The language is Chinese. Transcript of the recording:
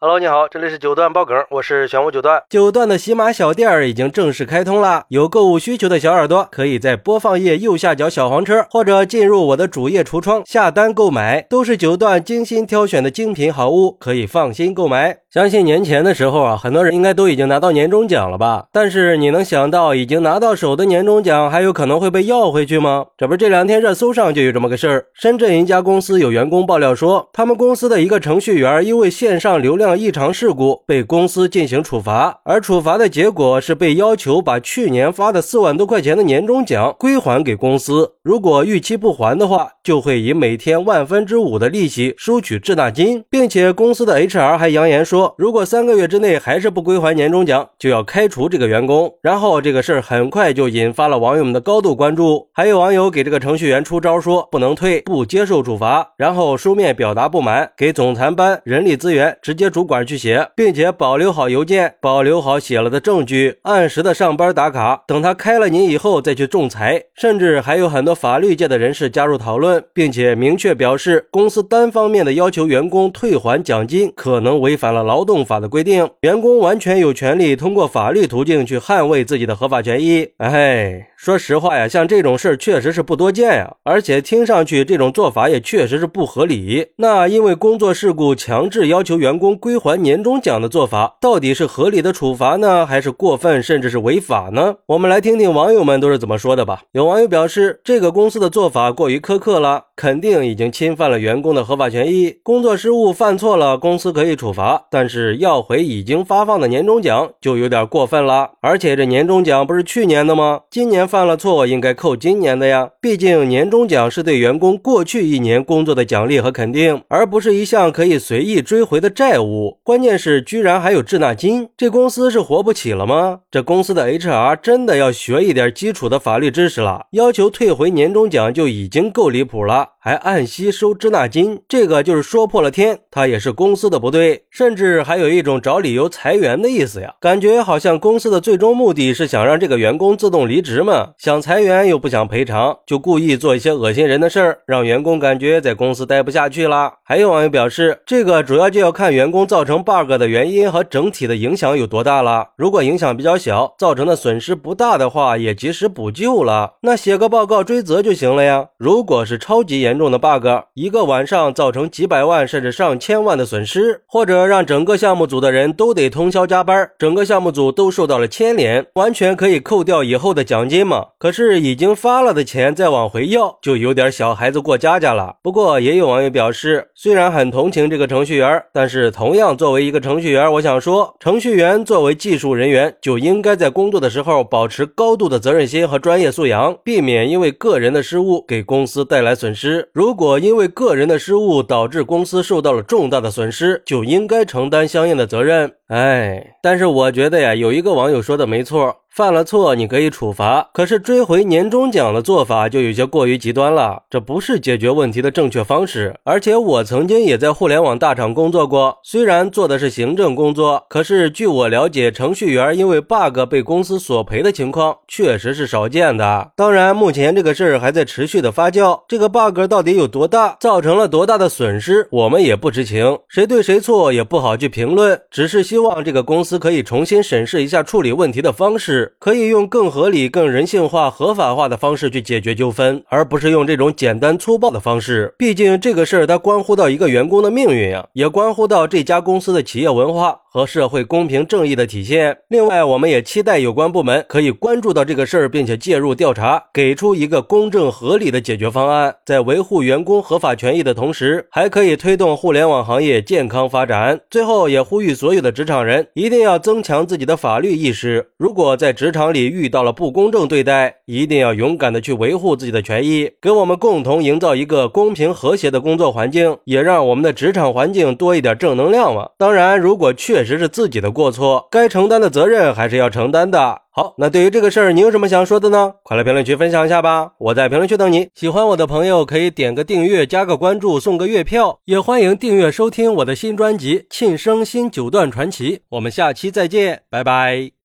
Hello，你好，这里是九段爆梗，我是玄武九段。九段的喜马小店已经正式开通了，有购物需求的小耳朵可以在播放页右下角小黄车，或者进入我的主页橱窗下单购买，都是九段精心挑选的精品好物，可以放心购买。相信年前的时候啊，很多人应该都已经拿到年终奖了吧？但是你能想到已经拿到手的年终奖还有可能会被要回去吗？这不这两天热搜上就有这么个事儿，深圳一家公司有员工爆料说，他们公司的一个程序员因为线上流量异常事故被公司进行处罚，而处罚的结果是被要求把去年发的四万多块钱的年终奖归还给公司。如果逾期不还的话，就会以每天万分之五的利息收取滞纳金，并且公司的 HR 还扬言说，如果三个月之内还是不归还年终奖，就要开除这个员工。然后这个事儿很快就引发了网友们的高度关注，还有网友给这个程序员出招，说不能退，不接受处罚，然后书面表达不满，给总裁班人力资源直接主管去写，并且保留好邮件，保留好写了的证据，按时的上班打卡，等他开了你以后再去仲裁。甚至还有很多法律界的人士加入讨论，并且明确表示，公司单方面的要求员工退还奖金，可能违反了劳动法的规定，员工完全有权利通过法律途径去捍卫自己的合法权益。哎，说实话呀，像这种事儿确实是不多见呀，而且听上去这种做法也确实是不合理。那因为工作事故强制要求员工归还年终奖的做法，到底是合理的处罚呢，还是过分甚至是违法呢？我们来听听网友们都是怎么说的吧。有网友表示，这个公司的做法过于苛刻了，肯定已经侵犯了员工的合法权益。工作失误犯错了，公司可以处罚，但是要回已经发放的年终奖就有点过分了。而且这年终奖不是去年的吗？今年犯了错，应该扣今年的呀。毕竟年终奖是对员工过去一年工作的奖励和肯定，而不是一项可以随意追回的债务。关键是居然还有滞纳金，这公司是活不起了吗？这公司的 HR 真的要学一点基础的法律知识了。要求退回年终奖就已经够离谱了，还按息收滞纳金，这个就是说破了天。他也是公司的不对，甚至还有一种找理由裁员的意思呀。感觉好像公司的最终目的是想让这个员工自动离职嘛，想裁员又不想赔偿，就故意做一些恶心人的事儿，让员工感觉在公司待不下去了。还有网友表示，这个主要就要看员工造成 bug 的原因和整体的影响有多大了。如果影响比较小，造成的损失不大的话，也及时补救了，那写个报告追责就行了呀。如果是超级严重的 bug，一个晚上造成几百万甚至上千万的损失，或者让整个项目组的人都得通宵加班，整个项目组都受到了牵连，完全可以扣掉以后的奖金嘛。可是已经发了的钱再往回要，就有点小孩子过家家了。不过也有网友表示，虽然很同情这个程序员，但是同样作为一个程序员，我想说，程序员作为技术人员，就应该在工作的时候保持高度的责任心和专业素养，避免因为个人的失误给公司带来损失。如果因为个人的失误导致公司受到了重大的损失，就应该承担相应的责任。哎，但是我觉得呀，有一个网友说的没错。犯了错你可以处罚，可是追回年终奖的做法就有些过于极端了，这不是解决问题的正确方式。而且我曾经也在互联网大厂工作过，虽然做的是行政工作，可是据我了解，程序员因为 bug 被公司索赔的情况确实是少见的。当然，目前这个事儿还在持续的发酵，这个 bug 到底有多大，造成了多大的损失，我们也不知情，谁对谁错也不好去评论。只是希望这个公司可以重新审视一下处理问题的方式。可以用更合理、更人性化、合法化的方式去解决纠纷，而不是用这种简单粗暴的方式。毕竟这个事儿它关乎到一个员工的命运呀，也关乎到这家公司的企业文化和社会公平正义的体现。另外，我们也期待有关部门可以关注到这个事儿，并且介入调查，给出一个公正合理的解决方案。在维护员工合法权益的同时，还可以推动互联网行业健康发展。最后，也呼吁所有的职场人一定要增强自己的法律意识。如果在职场里遇到了不公正对待，一定要勇敢的去维护自己的权益，给我们共同营造一个公平和谐的工作环境，也让我们的职场环境多一点正能量嘛。当然，如果确确实是自己的过错，该承担的责任还是要承担的。好，那对于这个事儿，你有什么想说的呢？快来评论区分享一下吧！我在评论区等你。喜欢我的朋友可以点个订阅，加个关注，送个月票，也欢迎订阅收听我的新专辑《庆生新九段传奇》。我们下期再见，拜拜。